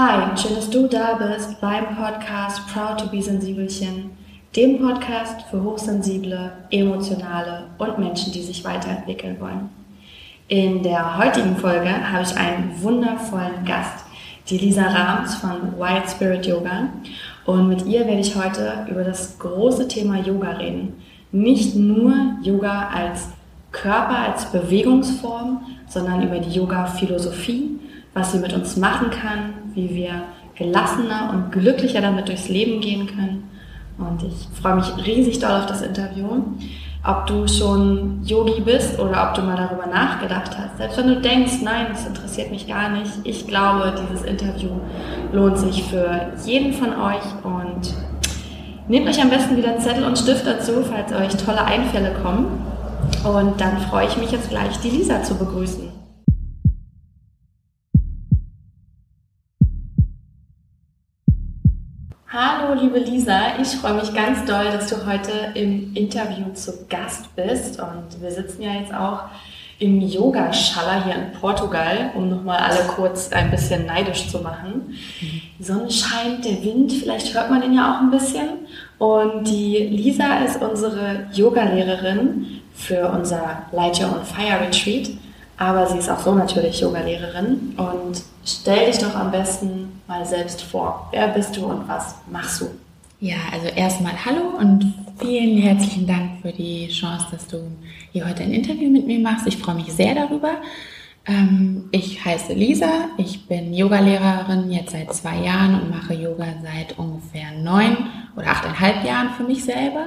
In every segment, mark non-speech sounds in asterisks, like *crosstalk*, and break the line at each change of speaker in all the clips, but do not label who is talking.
Hi, schön, dass du da bist beim Podcast Proud to be Sensibelchen, dem Podcast für hochsensible, emotionale und Menschen, die sich weiterentwickeln wollen. In der heutigen Folge habe ich einen wundervollen Gast, die Lisa Rahms von Wild Spirit Yoga. Und mit ihr werde ich heute über das große Thema Yoga reden. Nicht nur Yoga als Körper, als Bewegungsform, sondern über die Yoga-Philosophie, was sie mit uns machen kann, wie wir gelassener und glücklicher damit durchs Leben gehen können. Und ich freue mich riesig doll auf das Interview. Ob du schon Yogi bist oder ob du mal darüber nachgedacht hast. Selbst wenn du denkst, nein, das interessiert mich gar nicht. Ich glaube, dieses Interview lohnt sich für jeden von euch und nehmt euch am besten wieder Zettel und Stift dazu, falls euch tolle Einfälle kommen. Und dann freue ich mich jetzt gleich, die Lisa zu begrüßen. Hallo, liebe Lisa. Ich freue mich ganz doll, dass du heute im Interview zu Gast bist. Und wir sitzen ja jetzt auch im Yoga-Schaller hier in Portugal, um nochmal alle kurz ein bisschen neidisch zu machen. Die Sonne scheint, der Wind, vielleicht hört man ihn ja auch ein bisschen. Und die Lisa ist unsere Yoga-Lehrerin für unser Light Your Own Fire Retreat. Aber sie ist auch so natürlich Yoga-Lehrerin. Und stell dich doch am besten mal selbst vor. Wer bist du und was machst du?
Ja, also erstmal hallo und vielen herzlichen Dank für die Chance, dass du hier heute ein Interview mit mir machst. Ich freue mich sehr darüber. Ähm, ich heiße Lisa, ich bin Yogalehrerin jetzt seit zwei Jahren und mache Yoga seit ungefähr neun oder achteinhalb Jahren für mich selber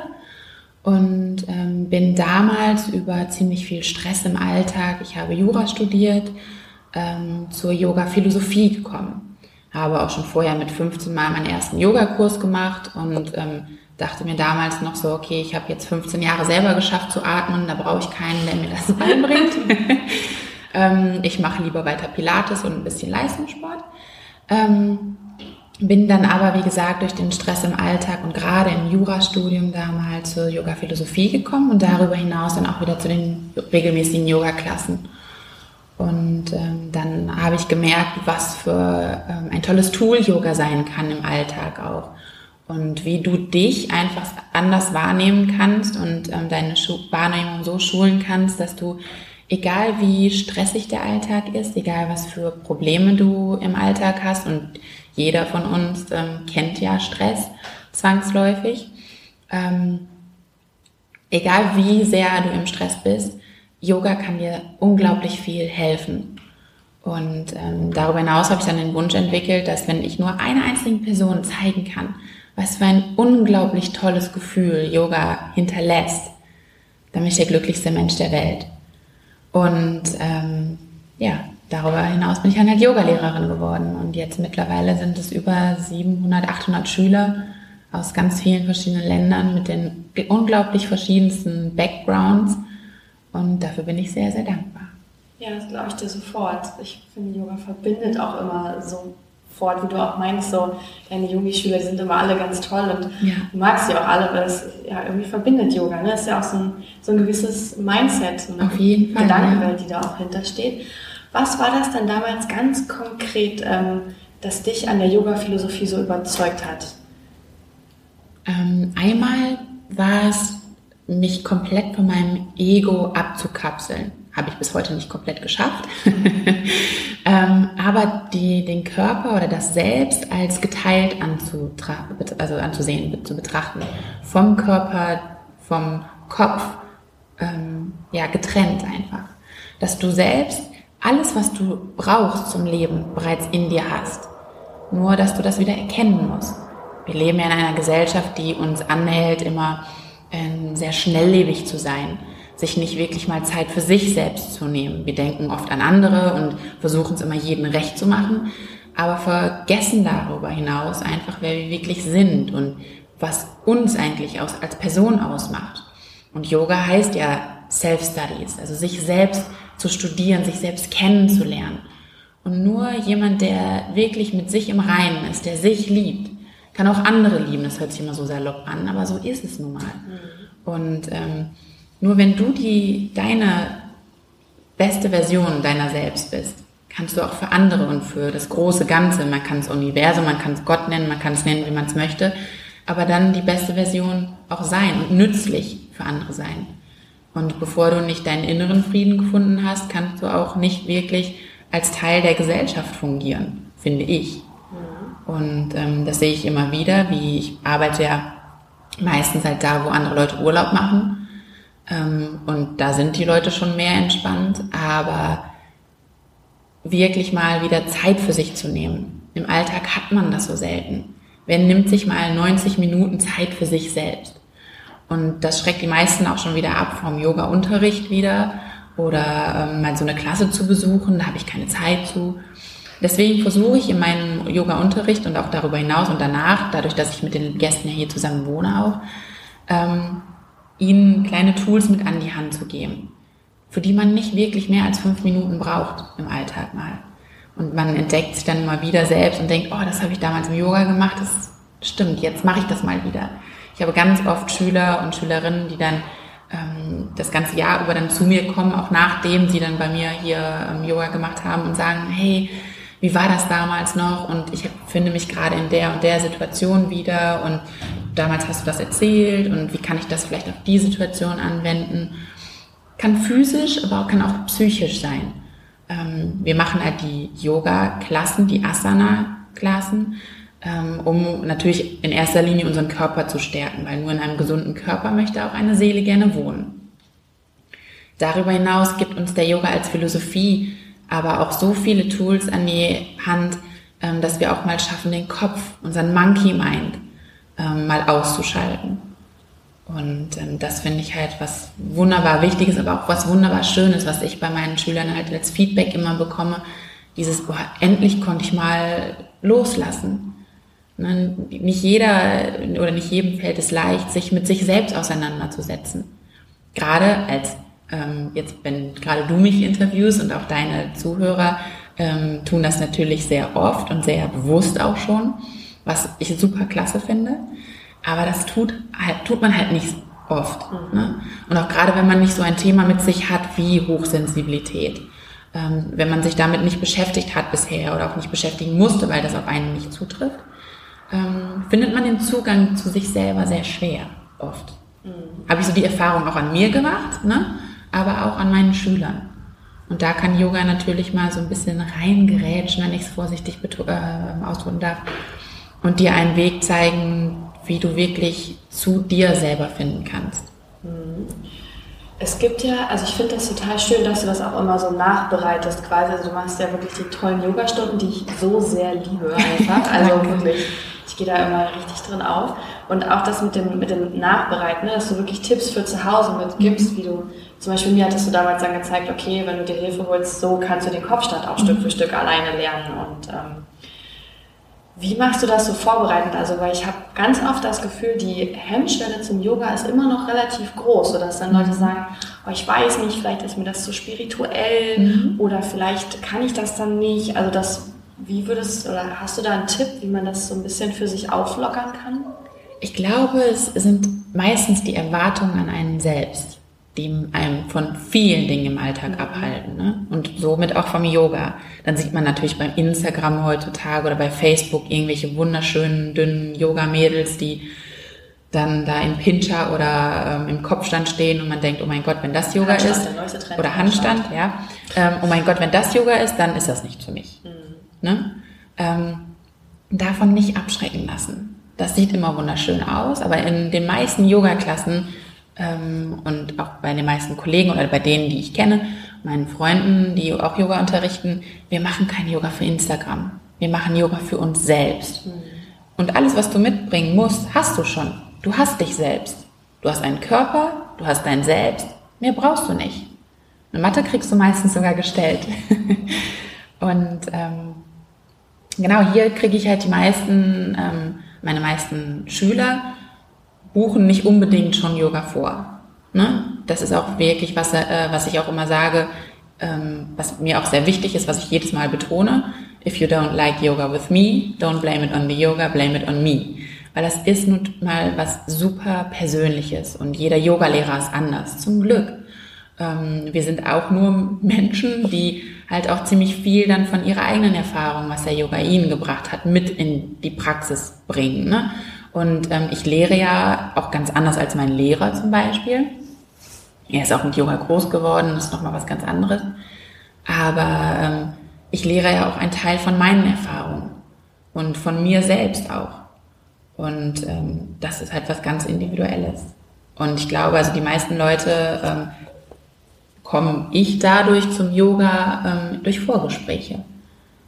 und ähm, bin damals über ziemlich viel Stress im Alltag, ich habe Jura studiert, ähm, zur Yoga-Philosophie gekommen habe auch schon vorher mit 15 Mal meinen ersten Yogakurs gemacht und ähm, dachte mir damals noch so, okay, ich habe jetzt 15 Jahre selber geschafft zu atmen, da brauche ich keinen, der mir das *laughs* beibringt. ähm, ich mache lieber weiter Pilates und ein bisschen Leistungssport. Ähm, bin dann aber, wie gesagt, durch den Stress im Alltag und gerade im Jurastudium damals zur Yoga-Philosophie gekommen und darüber hinaus dann auch wieder zu den regelmäßigen Yoga-Klassen. Und ähm, dann habe ich gemerkt, was für ähm, ein tolles Tool Yoga sein kann im Alltag auch. Und wie du dich einfach anders wahrnehmen kannst und ähm, deine Schu Wahrnehmung so schulen kannst, dass du, egal wie stressig der Alltag ist, egal was für Probleme du im Alltag hast, und jeder von uns ähm, kennt ja Stress zwangsläufig, ähm, egal wie sehr du im Stress bist, Yoga kann dir unglaublich viel helfen. Und ähm, darüber hinaus habe ich dann den Wunsch entwickelt, dass wenn ich nur einer einzigen Person zeigen kann, was für ein unglaublich tolles Gefühl Yoga hinterlässt, dann bin ich der glücklichste Mensch der Welt. Und ähm, ja, darüber hinaus bin ich dann halt Yogalehrerin geworden. Und jetzt mittlerweile sind es über 700, 800 Schüler aus ganz vielen verschiedenen Ländern mit den unglaublich verschiedensten Backgrounds. Und dafür bin ich sehr, sehr dankbar.
Ja, das glaube ich dir sofort. Ich finde, Yoga verbindet auch immer sofort, wie du auch meinst, so deine Yogi-Schüler, die sind immer alle ganz toll und ja. du magst sie auch alle, weil es ja irgendwie verbindet Yoga. Ne? Das ist ja auch so ein, so ein gewisses Mindset, so eine
Auf jeden Fall,
Gedankenwelt, ja. die da auch hintersteht. Was war das dann damals ganz konkret, ähm, das dich an der Yoga-Philosophie so überzeugt hat?
Ähm, einmal war es mich komplett von meinem Ego abzukapseln. Habe ich bis heute nicht komplett geschafft. *laughs* ähm, aber die, den Körper oder das Selbst als geteilt also anzusehen, zu betrachten. Vom Körper, vom Kopf, ähm, ja, getrennt einfach. Dass du selbst alles, was du brauchst zum Leben, bereits in dir hast. Nur, dass du das wieder erkennen musst. Wir leben ja in einer Gesellschaft, die uns anhält, immer sehr schnelllebig zu sein, sich nicht wirklich mal Zeit für sich selbst zu nehmen. Wir denken oft an andere und versuchen es immer jedem recht zu machen, aber vergessen darüber hinaus einfach, wer wir wirklich sind und was uns eigentlich als Person ausmacht. Und Yoga heißt ja Self-Studies, also sich selbst zu studieren, sich selbst kennenzulernen. Und nur jemand, der wirklich mit sich im Reinen ist, der sich liebt, kann auch andere lieben. Das hört sich immer so salopp an, aber so ist es nun mal. Mhm. Und ähm, nur wenn du die deine beste Version deiner selbst bist, kannst du auch für andere und für das große Ganze. Man kann es Universum, man kann es Gott nennen, man kann es nennen, wie man es möchte. Aber dann die beste Version auch sein und nützlich für andere sein. Und bevor du nicht deinen inneren Frieden gefunden hast, kannst du auch nicht wirklich als Teil der Gesellschaft fungieren, finde ich. Und ähm, das sehe ich immer wieder, wie ich arbeite ja meistens halt da, wo andere Leute Urlaub machen. Ähm, und da sind die Leute schon mehr entspannt, aber wirklich mal wieder Zeit für sich zu nehmen. Im Alltag hat man das so selten. Wer nimmt sich mal 90 Minuten Zeit für sich selbst? Und das schreckt die meisten auch schon wieder ab vom Yoga-Unterricht wieder oder ähm, mal so eine Klasse zu besuchen, da habe ich keine Zeit zu. Deswegen versuche ich in meinem Yoga-Unterricht und auch darüber hinaus und danach, dadurch, dass ich mit den Gästen ja hier zusammen wohne auch, ähm, ihnen kleine Tools mit an die Hand zu geben für die man nicht wirklich mehr als fünf Minuten braucht im Alltag mal. Und man entdeckt sich dann mal wieder selbst und denkt, oh, das habe ich damals im Yoga gemacht, das stimmt, jetzt mache ich das mal wieder. Ich habe ganz oft Schüler und Schülerinnen, die dann ähm, das ganze Jahr über dann zu mir kommen, auch nachdem sie dann bei mir hier ähm, Yoga gemacht haben und sagen, hey, wie war das damals noch? Und ich finde mich gerade in der und der Situation wieder und damals hast du das erzählt und wie kann ich das vielleicht auf die Situation anwenden? Kann physisch, aber kann auch psychisch sein. Ähm, wir machen halt die Yoga-Klassen, die Asana-Klassen, ähm, um natürlich in erster Linie unseren Körper zu stärken, weil nur in einem gesunden Körper möchte auch eine Seele gerne wohnen. Darüber hinaus gibt uns der Yoga als Philosophie aber auch so viele Tools an die Hand, ähm, dass wir auch mal schaffen, den Kopf, unseren Monkey Mind, ähm, mal auszuschalten. Und ähm, das finde ich halt was wunderbar Wichtiges, aber auch was wunderbar Schönes, was ich bei meinen Schülern halt als Feedback immer bekomme. Dieses, boah, endlich konnte ich mal loslassen. Ne? Nicht jeder oder nicht jedem fällt es leicht, sich mit sich selbst auseinanderzusetzen. Gerade als, ähm, jetzt wenn gerade du mich interviewst und auch deine Zuhörer ähm, tun das natürlich sehr oft und sehr bewusst auch schon, was ich super klasse finde. Aber das tut, halt, tut man halt nicht oft. Mhm. Ne? Und auch gerade wenn man nicht so ein Thema mit sich hat wie Hochsensibilität. Ähm, wenn man sich damit nicht beschäftigt hat bisher oder auch nicht beschäftigen musste, weil das auf einen nicht zutrifft, ähm, findet man den Zugang zu sich selber sehr schwer, oft. Mhm. Habe ich so die Erfahrung auch an mir gemacht, ne? Aber auch an meinen Schülern. Und da kann Yoga natürlich mal so ein bisschen reingerätschen, wenn ich es vorsichtig äh, ausdrücken darf, und dir einen Weg zeigen, wie du wirklich zu dir selber finden kannst. Mhm.
Es gibt ja, also ich finde das total schön, dass du das auch immer so nachbereitest quasi. Also du machst ja wirklich die tollen Yoga-Stunden, die ich so sehr liebe einfach. *laughs* Also wirklich, ich gehe da immer richtig drin auf. Und auch das mit dem, mit dem Nachbereiten, ne, dass du wirklich Tipps für zu Hause mitgibst, mhm. wie du, zum Beispiel mir hattest du damals dann gezeigt, okay, wenn du dir Hilfe holst, so kannst du den Kopfstand auch mhm. Stück für Stück alleine lernen. Und ähm, wie machst du das so vorbereitend? Also, weil ich habe ganz oft das Gefühl, die Hemmschwelle zum Yoga ist immer noch relativ groß, sodass dann Leute mhm. sagen, oh, ich weiß nicht, vielleicht ist mir das zu spirituell mhm. oder vielleicht kann ich das dann nicht. Also das, wie würdest oder hast du da einen Tipp, wie man das so ein bisschen für sich auflockern kann?
Ich glaube, es sind meistens die Erwartungen an einen selbst die einem von vielen Dingen im Alltag abhalten. Ne? Und somit auch vom Yoga. Dann sieht man natürlich beim Instagram heutzutage oder bei Facebook irgendwelche wunderschönen, dünnen Yoga-Mädels, die dann da in Pincher oder ähm, im Kopfstand stehen und man denkt, oh mein Gott, wenn das Yoga Handstand, ist, oder Handstand, Handstand. ja, ähm, oh mein Gott, wenn das Yoga ist, dann ist das nicht für mich. Mhm. Ne? Ähm, davon nicht abschrecken lassen. Das sieht immer wunderschön aus, aber in den meisten Yoga-Klassen und auch bei den meisten Kollegen oder bei denen, die ich kenne, meinen Freunden, die auch Yoga unterrichten, wir machen kein Yoga für Instagram. Wir machen Yoga für uns selbst. Mhm. Und alles, was du mitbringen musst, hast du schon. Du hast dich selbst. Du hast einen Körper, du hast dein Selbst. Mehr brauchst du nicht. Eine Matte kriegst du meistens sogar gestellt. *laughs* und ähm, genau hier kriege ich halt die meisten, ähm, meine meisten Schüler buchen nicht unbedingt schon Yoga vor. Ne? Das ist auch wirklich, was, äh, was ich auch immer sage, ähm, was mir auch sehr wichtig ist, was ich jedes Mal betone. If you don't like yoga with me, don't blame it on the yoga, blame it on me. Weil das ist nun mal was super Persönliches und jeder Yogalehrer ist anders, zum Glück. Ähm, wir sind auch nur Menschen, die halt auch ziemlich viel dann von ihrer eigenen Erfahrung, was der Yoga ihnen gebracht hat, mit in die Praxis bringen. Ne? Und ähm, ich lehre ja auch ganz anders als mein Lehrer zum Beispiel. Er ist auch mit Yoga groß geworden, das ist nochmal was ganz anderes. Aber ähm, ich lehre ja auch einen Teil von meinen Erfahrungen und von mir selbst auch. Und ähm, das ist halt was ganz Individuelles. Und ich glaube, also die meisten Leute ähm, komme ich dadurch zum Yoga ähm, durch Vorgespräche.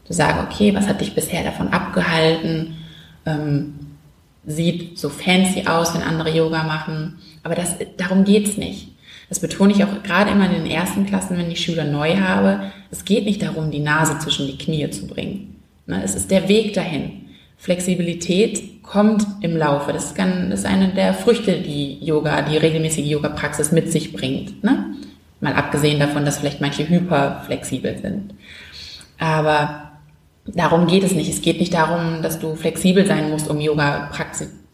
Du sagst, okay, was hat dich bisher davon abgehalten? Ähm, sieht so fancy aus, wenn andere Yoga machen. Aber das, darum geht's nicht. Das betone ich auch gerade immer in den ersten Klassen, wenn ich Schüler neu habe. Es geht nicht darum, die Nase zwischen die Knie zu bringen. Ne, es ist der Weg dahin. Flexibilität kommt im Laufe. Das ist, eine der Früchte, die Yoga, die regelmäßige Yoga-Praxis mit sich bringt. Ne? Mal abgesehen davon, dass vielleicht manche hyperflexibel sind. Aber darum geht es nicht. Es geht nicht darum, dass du flexibel sein musst, um Yoga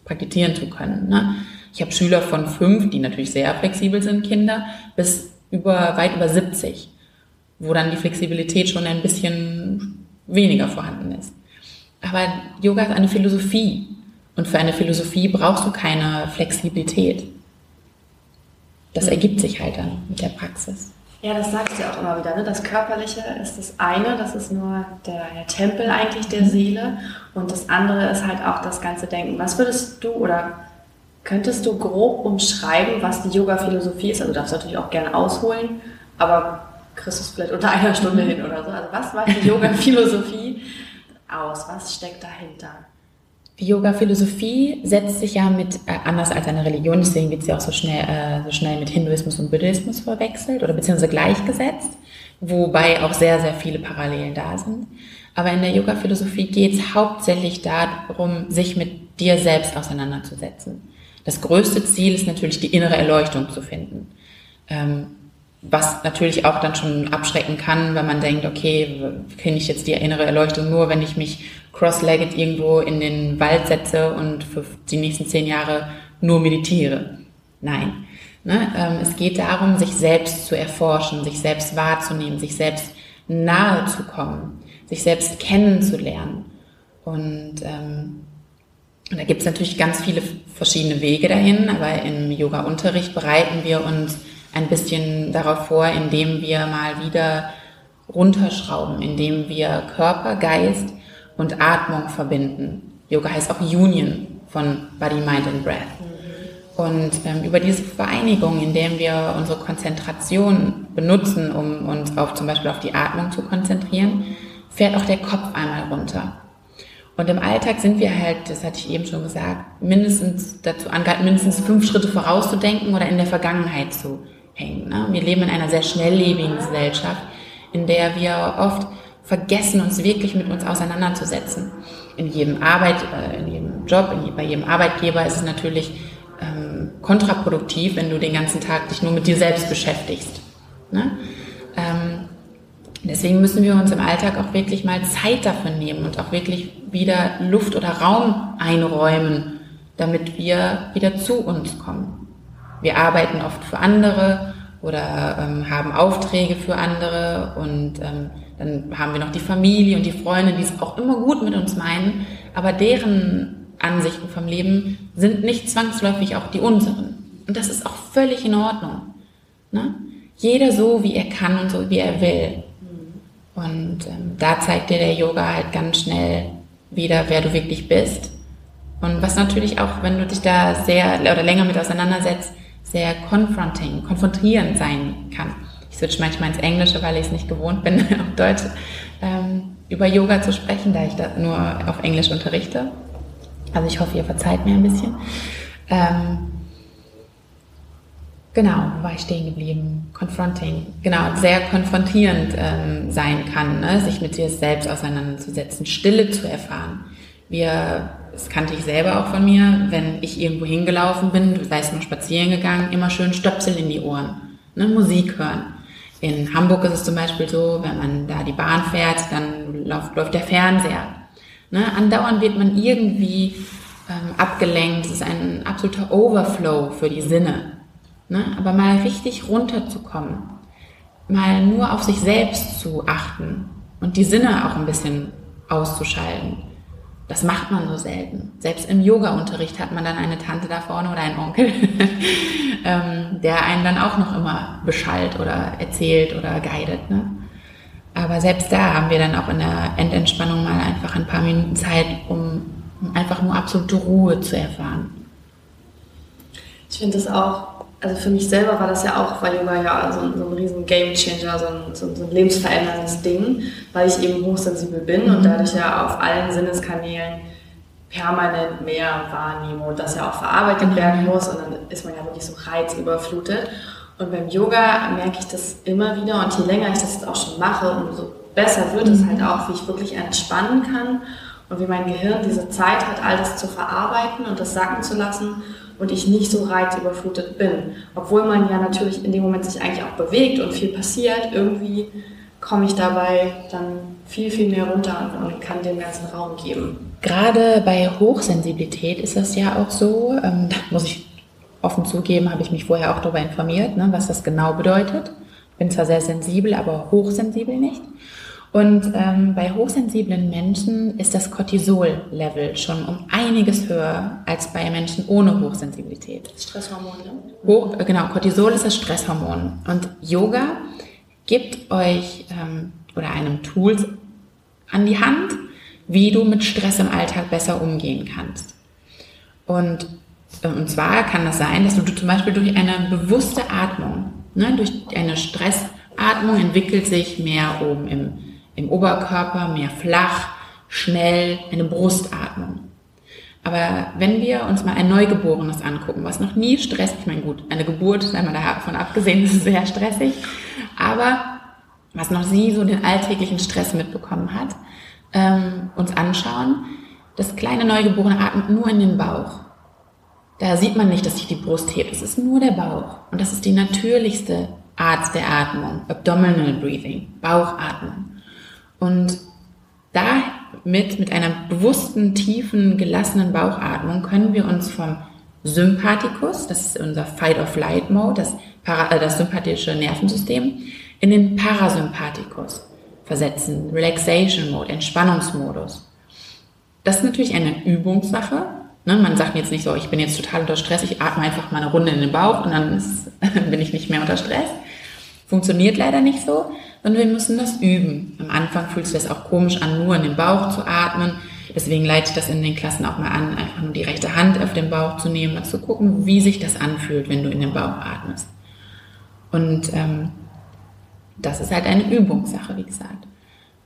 praktizieren zu können. Ne? Ich habe Schüler von fünf, die natürlich sehr flexibel sind, Kinder, bis über weit über 70, wo dann die Flexibilität schon ein bisschen weniger vorhanden ist. Aber Yoga ist eine Philosophie. Und für eine Philosophie brauchst du keine Flexibilität das ergibt sich halt dann mit der Praxis.
Ja, das sagst du ja auch immer wieder. Ne? Das Körperliche ist das eine, das ist nur der, der Tempel eigentlich der mhm. Seele. Und das andere ist halt auch das ganze Denken. Was würdest du oder könntest du grob umschreiben, was die Yoga-Philosophie ist? Also du darfst natürlich auch gerne ausholen, aber kriegst du es vielleicht unter einer Stunde hin oder so. Also was macht die Yoga-Philosophie aus? Was steckt dahinter?
Die Yoga-Philosophie setzt sich ja mit, äh, anders als eine Religion, deswegen wird sie auch so schnell, äh, so schnell mit Hinduismus und Buddhismus verwechselt oder beziehungsweise gleichgesetzt, wobei auch sehr, sehr viele Parallelen da sind. Aber in der Yoga-Philosophie geht es hauptsächlich darum, sich mit dir selbst auseinanderzusetzen. Das größte Ziel ist natürlich, die innere Erleuchtung zu finden. Ähm, was natürlich auch dann schon abschrecken kann, wenn man denkt, okay, finde ich jetzt die innere Erleuchtung nur, wenn ich mich cross-legged irgendwo in den Wald setze und für die nächsten zehn Jahre nur meditiere. Nein. Ne? Ähm, es geht darum, sich selbst zu erforschen, sich selbst wahrzunehmen, sich selbst nahe zu kommen, sich selbst kennenzulernen. Und ähm, da gibt es natürlich ganz viele verschiedene Wege dahin, aber im Yoga-Unterricht bereiten wir uns ein bisschen darauf vor, indem wir mal wieder runterschrauben, indem wir Körper, Geist und Atmung verbinden. Yoga heißt auch Union von Body, Mind and Breath. Und ähm, über diese Vereinigung, indem wir unsere Konzentration benutzen, um uns auf zum Beispiel auf die Atmung zu konzentrieren, fährt auch der Kopf einmal runter. Und im Alltag sind wir halt, das hatte ich eben schon gesagt, mindestens dazu angehalten, mindestens fünf Schritte vorauszudenken oder in der Vergangenheit zu hängen. Ne? Wir leben in einer sehr schnelllebigen Gesellschaft, in der wir oft vergessen, uns wirklich mit uns auseinanderzusetzen. In jedem Arbeit, äh, in jedem Job, in, bei jedem Arbeitgeber ist es natürlich ähm, kontraproduktiv, wenn du den ganzen Tag dich nur mit dir selbst beschäftigst. Ne? Ähm, deswegen müssen wir uns im Alltag auch wirklich mal Zeit dafür nehmen und auch wirklich wieder Luft oder Raum einräumen, damit wir wieder zu uns kommen. Wir arbeiten oft für andere oder ähm, haben Aufträge für andere und ähm, dann haben wir noch die Familie und die Freunde, die es auch immer gut mit uns meinen, aber deren Ansichten vom Leben sind nicht zwangsläufig auch die unseren. Und das ist auch völlig in Ordnung. Ne? Jeder so, wie er kann und so, wie er will. Und ähm, da zeigt dir der Yoga halt ganz schnell wieder, wer du wirklich bist. Und was natürlich auch, wenn du dich da sehr oder länger mit auseinandersetzt, sehr confronting, konfrontierend sein kann. Switch manchmal ins Englische, weil ich es nicht gewohnt bin, *laughs* auf Deutsch ähm, über Yoga zu sprechen, da ich da nur auf Englisch unterrichte. Also ich hoffe, ihr verzeiht mir ein bisschen. Ähm, genau, wo war ich stehen geblieben? Confronting. Genau, sehr konfrontierend ähm, sein kann, ne? sich mit dir selbst auseinanderzusetzen, Stille zu erfahren. Wir das kannte ich selber auch von mir, wenn ich irgendwo hingelaufen bin, sei es mal spazieren gegangen, immer schön Stöpsel in die Ohren, ne, Musik hören. In Hamburg ist es zum Beispiel so, wenn man da die Bahn fährt, dann läuft, läuft der Fernseher. Ne, andauernd wird man irgendwie ähm, abgelenkt. Es ist ein absoluter Overflow für die Sinne. Ne? Aber mal richtig runterzukommen, mal nur auf sich selbst zu achten und die Sinne auch ein bisschen auszuschalten. Das macht man so selten. Selbst im Yoga-Unterricht hat man dann eine Tante da vorne oder einen Onkel, *laughs* ähm, der einen dann auch noch immer beschallt oder erzählt oder guidet. Ne? Aber selbst da haben wir dann auch in der Endentspannung mal einfach ein paar Minuten Zeit, um einfach nur absolute Ruhe zu erfahren.
Ich finde das auch also für mich selber war das ja auch, weil Yoga ja so, so ein riesen Game Changer, so ein, so, so ein lebensveränderndes Ding, weil ich eben hochsensibel bin mhm. und dadurch ja auf allen Sinneskanälen permanent mehr wahrnehme und das ja auch verarbeitet mhm. werden muss und dann ist man ja wirklich so reizüberflutet. Und beim Yoga merke ich das immer wieder und je länger ich das jetzt auch schon mache, umso besser wird mhm. es halt auch, wie ich wirklich entspannen kann und wie mein Gehirn diese Zeit hat, all das zu verarbeiten und das sacken zu lassen und ich nicht so reizüberflutet bin. Obwohl man ja natürlich in dem Moment sich eigentlich auch bewegt und viel passiert, irgendwie komme ich dabei dann viel, viel mehr runter und, kann dem ganzen Raum geben.
Gerade bei Hochsensibilität ist das ja auch so, ähm, da muss ich offen zugeben, habe ich mich vorher auch darüber informiert, ne, was das genau bedeutet. Bin zwar sehr sensibel, aber hochsensibel nicht. Und ähm, bei hochsensiblen Menschen ist das Cortisol-Level schon um einiges höher als bei Menschen ohne Hochsensibilität.
Stresshormon, ne?
Hoch, äh, genau, Cortisol ist das Stresshormon. Und Yoga gibt euch ähm, oder einem Tools an die Hand, wie du mit Stress im Alltag besser umgehen kannst. Und, äh, und zwar kann das sein, dass du, du zum Beispiel durch eine bewusste Atmung, ne, durch eine Stressatmung entwickelt sich mehr oben im im Oberkörper, mehr flach, schnell, eine Brustatmung. Aber wenn wir uns mal ein Neugeborenes angucken, was noch nie stresst, ich meine gut, eine Geburt, sei mal davon abgesehen, *laughs* ist sehr stressig, aber was noch nie so den alltäglichen Stress mitbekommen hat, ähm, uns anschauen, das kleine Neugeborene atmet nur in den Bauch. Da sieht man nicht, dass sich die Brust hebt, es ist nur der Bauch. Und das ist die natürlichste Art der Atmung, Abdominal Breathing, Bauchatmung. Und damit, mit einer bewussten, tiefen, gelassenen Bauchatmung, können wir uns vom Sympathikus, das ist unser Fight-of-Flight-Mode, das, äh, das sympathische Nervensystem, in den Parasympathikus versetzen, Relaxation-Mode, Entspannungsmodus. Das ist natürlich eine Übungssache. Ne? Man sagt jetzt nicht so, ich bin jetzt total unter Stress, ich atme einfach mal eine Runde in den Bauch und dann ist, *laughs* bin ich nicht mehr unter Stress. Funktioniert leider nicht so, sondern wir müssen das üben. Am Anfang fühlt sich das auch komisch an, nur in den Bauch zu atmen. Deswegen leite ich das in den Klassen auch mal an, einfach nur die rechte Hand auf den Bauch zu nehmen und zu gucken, wie sich das anfühlt, wenn du in den Bauch atmest. Und ähm, das ist halt eine Übungssache, wie gesagt.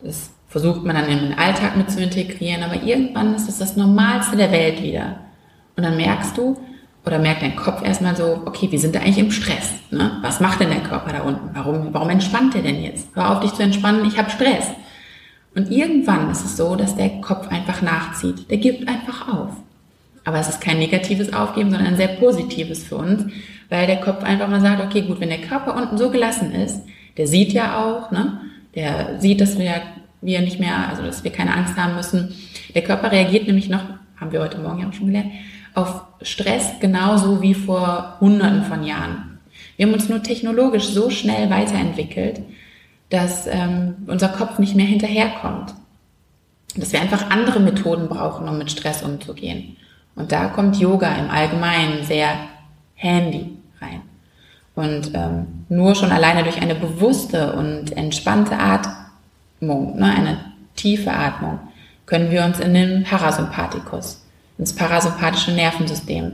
Das versucht man dann in den Alltag mit zu integrieren, aber irgendwann ist das das Normalste der Welt wieder. Und dann merkst du, oder merkt dein Kopf erstmal so, okay, wir sind da eigentlich im Stress. Ne? Was macht denn der Körper da unten? Warum, warum entspannt der denn jetzt? Hör auf, dich zu entspannen, ich habe Stress. Und irgendwann ist es so, dass der Kopf einfach nachzieht. Der gibt einfach auf. Aber es ist kein negatives Aufgeben, sondern ein sehr positives für uns, weil der Kopf einfach mal sagt, okay, gut, wenn der Körper unten so gelassen ist, der sieht ja auch, ne? der sieht, dass wir, wir nicht mehr, also dass wir keine Angst haben müssen. Der Körper reagiert nämlich noch, haben wir heute Morgen ja auch schon gelernt, auf Stress genauso wie vor Hunderten von Jahren. Wir haben uns nur technologisch so schnell weiterentwickelt, dass ähm, unser Kopf nicht mehr hinterherkommt. Dass wir einfach andere Methoden brauchen, um mit Stress umzugehen. Und da kommt Yoga im Allgemeinen sehr handy rein. Und ähm, nur schon alleine durch eine bewusste und entspannte Atmung, ne, eine tiefe Atmung, können wir uns in den Parasympathikus ins parasympathische Nervensystem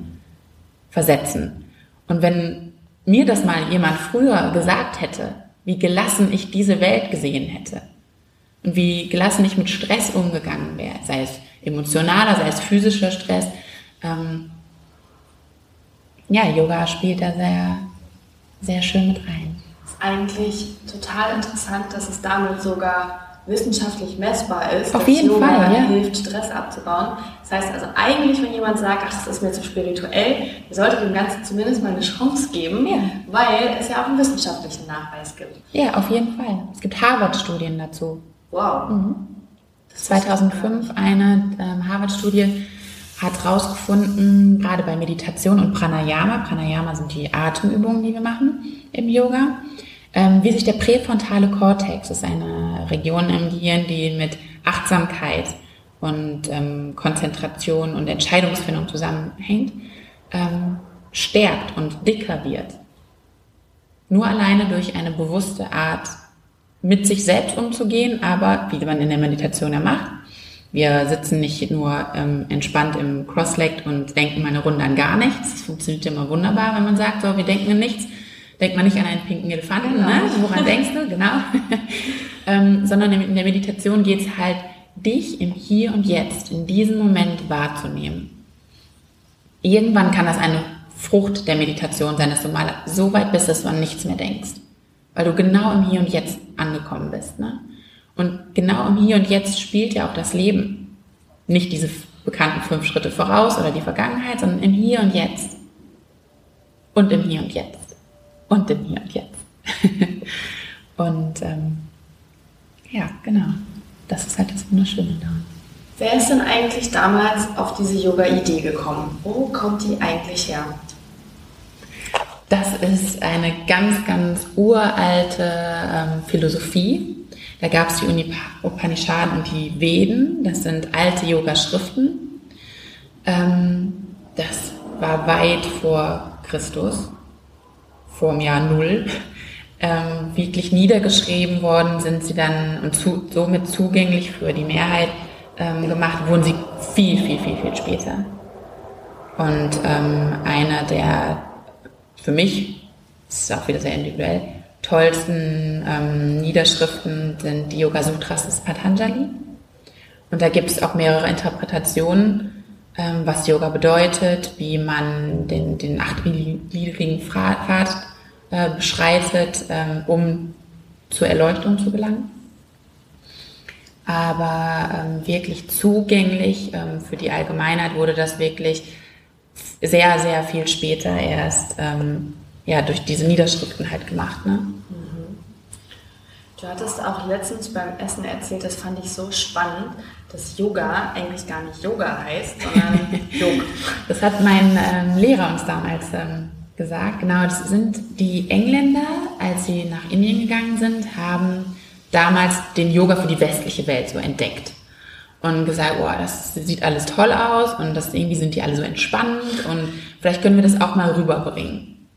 versetzen. Und wenn mir das mal jemand früher gesagt hätte, wie gelassen ich diese Welt gesehen hätte und wie gelassen ich mit Stress umgegangen wäre, sei es emotionaler, sei es physischer Stress, ähm, ja, Yoga spielt da sehr, sehr schön mit rein.
Das ist eigentlich total interessant, dass es damit sogar wissenschaftlich messbar ist,
Auf jeden Yoga Fall, ja.
hilft, Stress abzubauen. Das heißt also eigentlich, wenn jemand sagt, ach, das ist mir zu spirituell, sollte dem Ganzen zumindest mal eine Chance geben, ja. weil es ja auch einen wissenschaftlichen Nachweis gibt.
Ja, auf jeden Fall. Es gibt Harvard-Studien dazu.
Wow.
Mhm. 2005 eine ähm, Harvard-Studie hat herausgefunden, gerade bei Meditation und Pranayama, Pranayama sind die Atemübungen, die wir machen im Yoga, wie sich der präfrontale Kortex, das ist eine Region im Gehirn, die mit Achtsamkeit und ähm, Konzentration und Entscheidungsfindung zusammenhängt, ähm, stärkt und dicker wird. Nur alleine durch eine bewusste Art, mit sich selbst umzugehen, aber wie man in der Meditation ja macht, wir sitzen nicht nur ähm, entspannt im Crosslegged und denken mal eine Runde an gar nichts. Das funktioniert immer wunderbar, wenn man sagt, so, wir denken an nichts. Denkt man nicht an einen pinken Elefanten, genau. ne? woran denkst du? Genau. *laughs* ähm, sondern in der Meditation geht es halt, dich im Hier und Jetzt, in diesem Moment wahrzunehmen. Irgendwann kann das eine Frucht der Meditation sein, dass du mal so weit bist, dass du an nichts mehr denkst. Weil du genau im Hier und Jetzt angekommen bist. Ne? Und genau im Hier und Jetzt spielt ja auch das Leben. Nicht diese bekannten fünf Schritte voraus oder die Vergangenheit, sondern im Hier und Jetzt. Und im Hier und Jetzt. Und im Hier und Jetzt. *laughs* und ähm, ja, genau. Das ist halt das Wunderschöne daran.
Wer ist denn eigentlich damals auf diese Yoga-Idee gekommen? Wo kommt die eigentlich her?
Das ist eine ganz, ganz uralte ähm, Philosophie, da gab es die Upanishaden und die Veden, das sind alte Yoga-Schriften. Ähm, das war weit vor Christus, vor dem Jahr Null. Ähm, wirklich niedergeschrieben worden sind sie dann und zu, somit zugänglich für die Mehrheit ähm, gemacht, wurden sie viel, viel, viel, viel später. Und ähm, einer der, für mich, das ist auch wieder sehr individuell, tollsten ähm, Niederschriften sind die Yoga Sutras des Patanjali. Und da gibt es auch mehrere Interpretationen, ähm, was Yoga bedeutet, wie man den, den achtgliedrigen Pfad äh, beschreitet, ähm, um zur Erleuchtung zu gelangen. Aber ähm, wirklich zugänglich ähm, für die Allgemeinheit wurde das wirklich sehr, sehr viel später erst ähm, ja, durch diese Niederschriften halt gemacht. Ne? Mhm.
Du hattest auch letztens beim Essen erzählt, das fand ich so spannend, dass Yoga eigentlich gar nicht Yoga heißt, sondern *laughs* Yoga.
Das hat mein ähm, Lehrer uns damals ähm, gesagt. Genau, das sind die Engländer, als sie nach Indien gegangen sind, haben damals den Yoga für die westliche Welt so entdeckt und gesagt, boah, das sieht alles toll aus und das irgendwie sind die alle so entspannt und vielleicht können wir das auch mal rüberbringen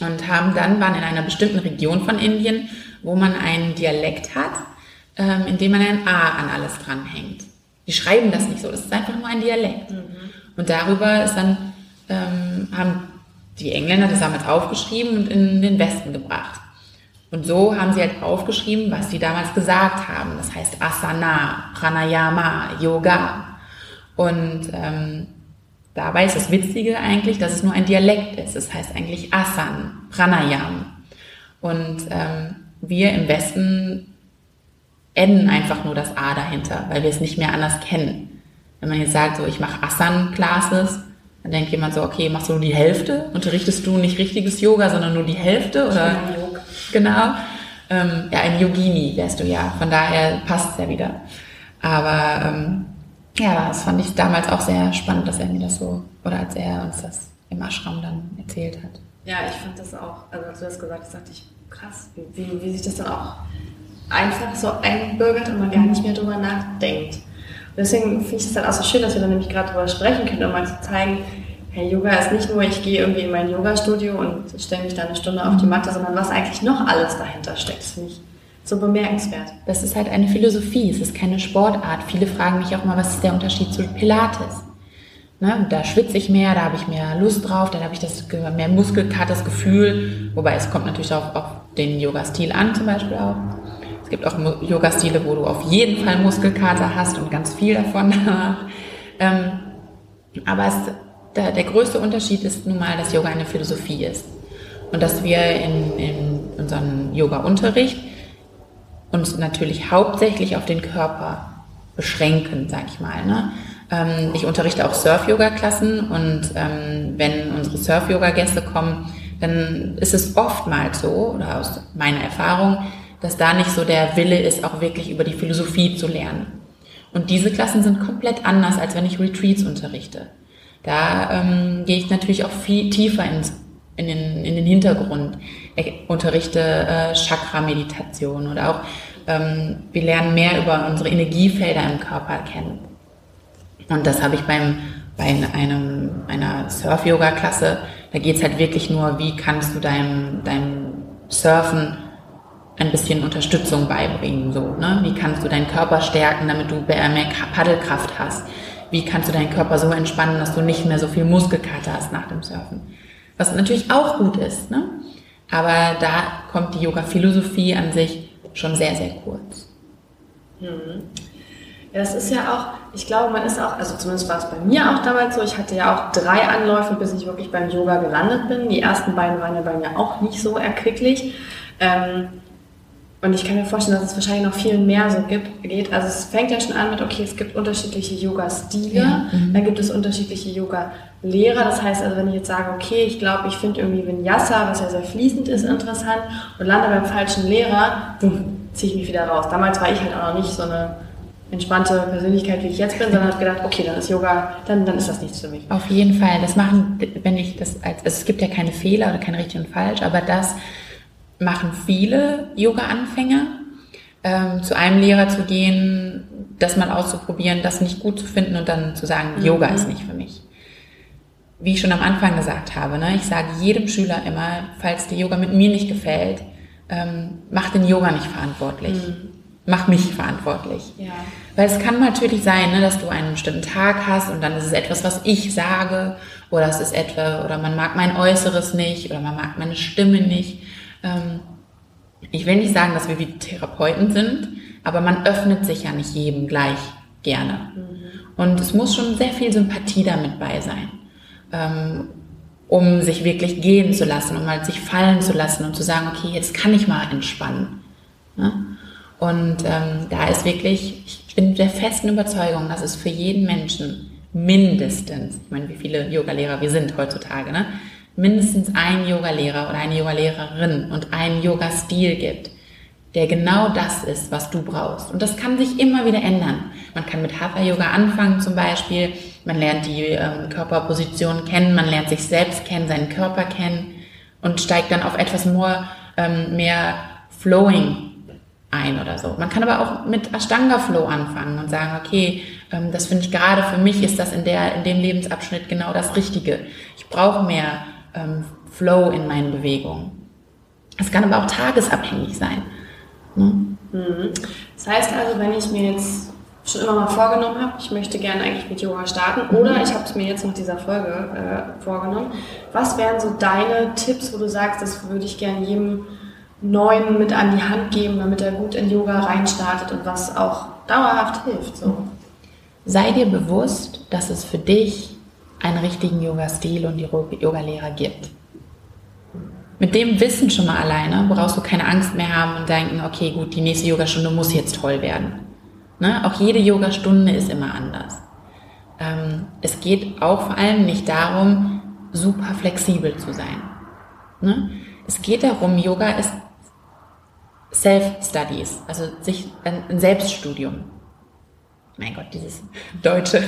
und haben dann, waren in einer bestimmten Region von Indien, wo man einen Dialekt hat, ähm, in dem man ein A an alles dranhängt. Die schreiben das nicht so, das ist einfach nur ein Dialekt. Mhm. Und darüber ist dann, ähm, haben die Engländer das damals aufgeschrieben und in den Westen gebracht. Und so haben sie halt aufgeschrieben, was sie damals gesagt haben. Das heißt Asana, Pranayama, Yoga. Und ähm, Dabei ist das Witzige eigentlich, dass es nur ein Dialekt ist. Das heißt eigentlich Asan, Pranayam. Und ähm, wir im Westen enden einfach nur das A dahinter, weil wir es nicht mehr anders kennen. Wenn man jetzt sagt, so ich mache Asan-Classes, dann denkt jemand so, okay, machst du nur die Hälfte? Unterrichtest du nicht richtiges Yoga, sondern nur die Hälfte? Oder genau. Ähm, ja, ein Yogini wärst du ja. Von daher passt es ja wieder. Aber ähm, ja, das fand ich damals auch sehr spannend, dass er mir das so, oder als er uns das im Ashram dann erzählt hat.
Ja, ich fand das auch, also als du das gesagt hast, dachte ich, krass, wie, wie sich das dann auch einfach so einbürgert und man gar nicht mehr drüber nachdenkt. Deswegen finde ich es dann auch so schön, dass wir dann nämlich gerade drüber sprechen können, um mal zu zeigen, hey, Yoga ist nicht nur, ich gehe irgendwie in mein Yoga-Studio und stelle mich da eine Stunde auf die Matte, sondern was eigentlich noch alles dahinter steckt. Das finde ich so bemerkenswert.
Das ist halt eine Philosophie, es ist keine Sportart. Viele fragen mich auch mal, was ist der Unterschied zu Pilates? Ne, da schwitze ich mehr, da habe ich mehr Lust drauf, dann habe ich das mehr Muskelkater, Gefühl. Wobei es kommt natürlich auch auf den Yoga-Stil an, zum Beispiel auch. Es gibt auch Yoga-Stile, wo du auf jeden Fall Muskelkater hast und ganz viel davon. *laughs* ähm, aber es, der, der, größte Unterschied ist nun mal, dass Yoga eine Philosophie ist. Und dass wir in, in unserem Yoga-Unterricht uns natürlich hauptsächlich auf den Körper beschränken, sag ich mal. Ne? Ähm, ich unterrichte auch Surf-Yoga-Klassen und ähm, wenn unsere Surf-Yoga-Gäste kommen, dann ist es oftmals so, oder aus meiner Erfahrung, dass da nicht so der Wille ist, auch wirklich über die Philosophie zu lernen. Und diese Klassen sind komplett anders, als wenn ich Retreats unterrichte. Da ähm, gehe ich natürlich auch viel tiefer ins, in, den, in den Hintergrund, ich unterrichte äh, Chakra-Meditation oder auch ähm, wir lernen mehr über unsere Energiefelder im Körper kennen. Und das habe ich beim, bei einem, einer Surf-Yoga-Klasse, da geht es halt wirklich nur, wie kannst du deinem, deinem Surfen ein bisschen Unterstützung beibringen, so, ne? Wie kannst du deinen Körper stärken, damit du mehr Paddelkraft hast? Wie kannst du deinen Körper so entspannen, dass du nicht mehr so viel Muskelkater hast nach dem Surfen? Was natürlich auch gut ist, ne? Aber da kommt die Yoga-Philosophie an sich schon sehr, sehr kurz.
Hm. Ja, das ist ja auch, ich glaube, man ist auch, also zumindest war es bei mir auch damals so, ich hatte ja auch drei Anläufe, bis ich wirklich beim Yoga gelandet bin. Die ersten beiden waren ja bei mir auch nicht so erquicklich. Ähm, und ich kann mir vorstellen, dass es wahrscheinlich noch viel mehr so gibt, geht. Also es fängt ja schon an mit, okay, es gibt unterschiedliche Yoga-Stile, ja, mhm. dann gibt es unterschiedliche Yoga-Lehrer. Das heißt also, wenn ich jetzt sage, okay, ich glaube, ich finde irgendwie Vinyasa, was ja sehr fließend ist, interessant und lande beim falschen Lehrer, boom, ziehe ich mich wieder raus. Damals war ich halt auch noch nicht so eine entspannte Persönlichkeit, wie ich jetzt bin, sondern habe gedacht, okay, dann ist Yoga, dann, dann ist das nichts für mich.
Auf jeden Fall. Das machen, wenn ich das als, also es gibt ja keine Fehler oder kein richtig und falsch, aber das machen viele Yoga-Anfänger, ähm, zu einem Lehrer zu gehen, das mal auszuprobieren, das nicht gut zu finden und dann zu sagen, mhm. Yoga ist nicht für mich. Wie ich schon am Anfang gesagt habe, ne, ich sage jedem Schüler immer, falls dir Yoga mit mir nicht gefällt, ähm, mach den Yoga nicht verantwortlich. Mhm. Mach mich verantwortlich. Ja. Weil es kann natürlich sein, ne, dass du einen bestimmten Tag hast und dann ist es etwas, was ich sage, oder es ist etwa, oder man mag mein Äußeres nicht, oder man mag meine Stimme nicht. Ähm, ich will nicht sagen, dass wir wie Therapeuten sind, aber man öffnet sich ja nicht jedem gleich gerne. Mhm. Und es muss schon sehr viel Sympathie damit bei sein, ähm, um sich wirklich gehen zu lassen, um mal sich fallen zu lassen und zu sagen, okay, jetzt kann ich mal entspannen. Ne? Und ähm, da ist wirklich, ich bin der festen Überzeugung, dass es für jeden Menschen mindestens, ich meine, wie viele Yogalehrer wir sind heutzutage, ne? Mindestens einen Yogalehrer oder eine Yogalehrerin und einen Yoga-Stil gibt, der genau das ist, was du brauchst. Und das kann sich immer wieder ändern. Man kann mit Hatha-Yoga anfangen zum Beispiel. Man lernt die ähm, Körperposition kennen, man lernt sich selbst kennen, seinen Körper kennen und steigt dann auf etwas more, ähm, mehr Flowing ein oder so. Man kann aber auch mit Ashtanga Flow anfangen und sagen, okay, ähm, das finde ich gerade für mich ist das in der in dem Lebensabschnitt genau das Richtige. Ich brauche mehr ähm, Flow in meinen Bewegungen. Es kann aber auch tagesabhängig sein.
Ne? Mhm. Das heißt also, wenn ich mir jetzt schon immer mal vorgenommen habe, ich möchte gerne eigentlich mit Yoga starten oder mhm. ich habe es mir jetzt nach dieser Folge äh, vorgenommen, was wären so deine Tipps, wo du sagst, das würde ich gerne jedem Neuen mit an die Hand geben, damit er gut in Yoga reinstartet und was auch dauerhaft hilft? So.
Sei dir bewusst, dass es für dich einen richtigen Yoga-Stil und die Yoga-Lehrer gibt. Mit dem Wissen schon mal alleine brauchst du keine Angst mehr haben und denken, okay, gut, die nächste Yogastunde muss jetzt toll werden. Ne? Auch jede Yogastunde ist immer anders. Ähm, es geht auch vor allem nicht darum, super flexibel zu sein. Ne? Es geht darum, Yoga ist Self-Studies, also sich ein Selbststudium. Mein Gott, dieses Deutsche.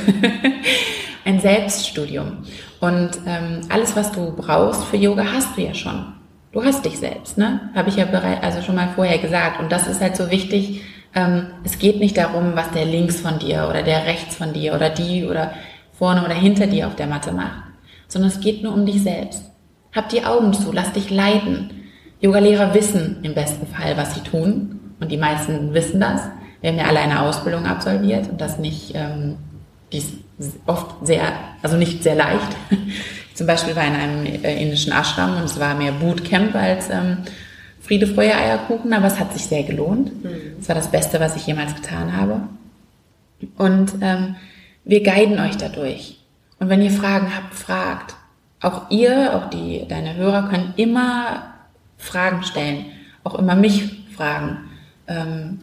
*laughs* ein Selbststudium. Und ähm, alles, was du brauchst für Yoga, hast du ja schon. Du hast dich selbst, ne? Habe ich ja bereits, also schon mal vorher gesagt. Und das ist halt so wichtig. Ähm, es geht nicht darum, was der links von dir oder der rechts von dir oder die oder vorne oder hinter dir auf der Matte macht, sondern es geht nur um dich selbst. Hab die Augen zu, lass dich leiten. Yogalehrer wissen im besten Fall, was sie tun. Und die meisten wissen das. Wir haben ja alle eine Ausbildung absolviert und das nicht ähm, die ist oft sehr, also nicht sehr leicht. Ich *laughs* zum Beispiel war in einem äh, indischen Ashram und es war mehr Bootcamp als ähm, Friede, Freude, Eierkuchen, aber es hat sich sehr gelohnt. Es mhm. war das Beste, was ich jemals getan habe. Und ähm, wir guiden euch dadurch. Und wenn ihr Fragen habt, fragt. Auch ihr, auch die, deine Hörer können immer Fragen stellen. Auch immer mich fragen. Ähm,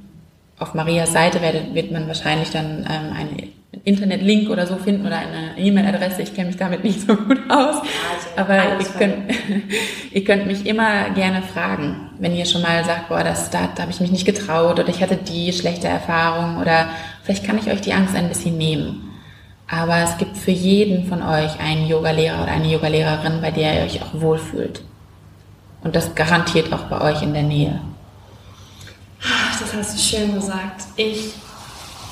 auf Marias Seite wird, wird man wahrscheinlich dann ähm, eine Internetlink oder so finden oder eine E-Mail-Adresse. Ich kenne mich damit nicht so gut aus. Also, aber ihr könnt, *laughs* ihr könnt mich immer gerne fragen, wenn ihr schon mal sagt, boah, das, da, da habe ich mich nicht getraut oder ich hatte die schlechte Erfahrung oder Vielleicht kann ich euch die Angst ein bisschen nehmen. Aber es gibt für jeden von euch einen Yogalehrer oder eine Yogalehrerin, bei der ihr euch auch wohlfühlt. Und das garantiert auch bei euch in der Nähe.
Das hast du schön gesagt. Ich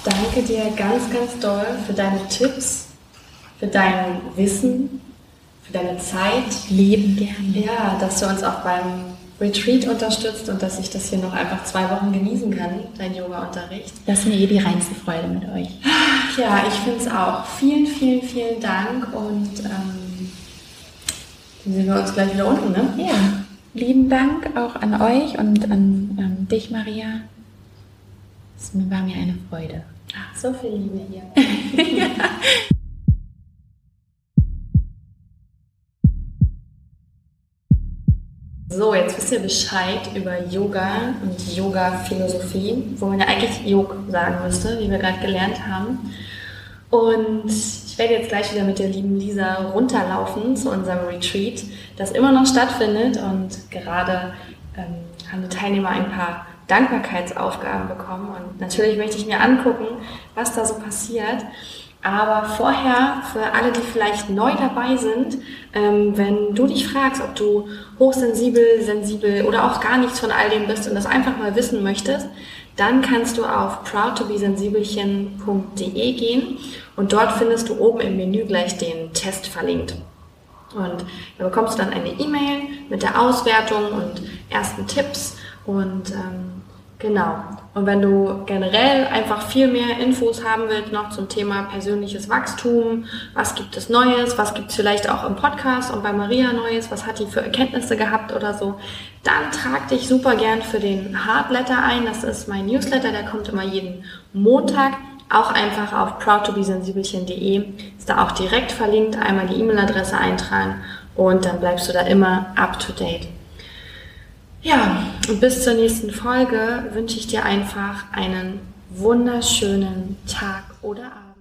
danke dir ganz, ganz doll für deine Tipps, für dein Wissen, für deine Zeit.
Leben gerne.
Ja, dass du uns auch beim Retreat unterstützt und dass ich das hier noch einfach zwei Wochen genießen kann, dein Yoga-Unterricht.
Das ist mir eh die reinste Freude mit euch.
Ja, ich finde es auch. Vielen, vielen, vielen Dank und ähm, dann sehen wir uns gleich wieder unten, ne?
Ja. Lieben Dank auch an euch und an ähm, dich, Maria. Es war mir eine Freude.
Ach, so viel Liebe hier. ja. *laughs* So, jetzt wisst ihr Bescheid über Yoga und Yoga-Philosophie, wo man ja eigentlich Yog sagen müsste, wie wir gerade gelernt haben. Und ich werde jetzt gleich wieder mit der lieben Lisa runterlaufen zu unserem Retreat, das immer noch stattfindet. Und gerade ähm, haben die Teilnehmer ein paar Dankbarkeitsaufgaben bekommen. Und natürlich möchte ich mir angucken, was da so passiert. Aber vorher, für alle, die vielleicht neu dabei sind, ähm, wenn du dich fragst, ob du hochsensibel, sensibel oder auch gar nichts von all dem bist und das einfach mal wissen möchtest, dann kannst du auf proudtobesensibelchen.de gehen und dort findest du oben im Menü gleich den Test verlinkt. Und da bekommst du dann eine E-Mail mit der Auswertung und ersten Tipps und ähm, Genau. Und wenn du generell einfach viel mehr Infos haben willst noch zum Thema persönliches Wachstum, was gibt es Neues, was gibt es vielleicht auch im Podcast und bei Maria Neues, was hat die für Erkenntnisse gehabt oder so, dann trag dich super gern für den Hardletter ein. Das ist mein Newsletter, der kommt immer jeden Montag. Auch einfach auf proudtobesensibelchen.de ist da auch direkt verlinkt. Einmal die E-Mail-Adresse eintragen und dann bleibst du da immer up to date. Ja, und bis zur nächsten Folge wünsche ich dir einfach einen wunderschönen Tag oder Abend.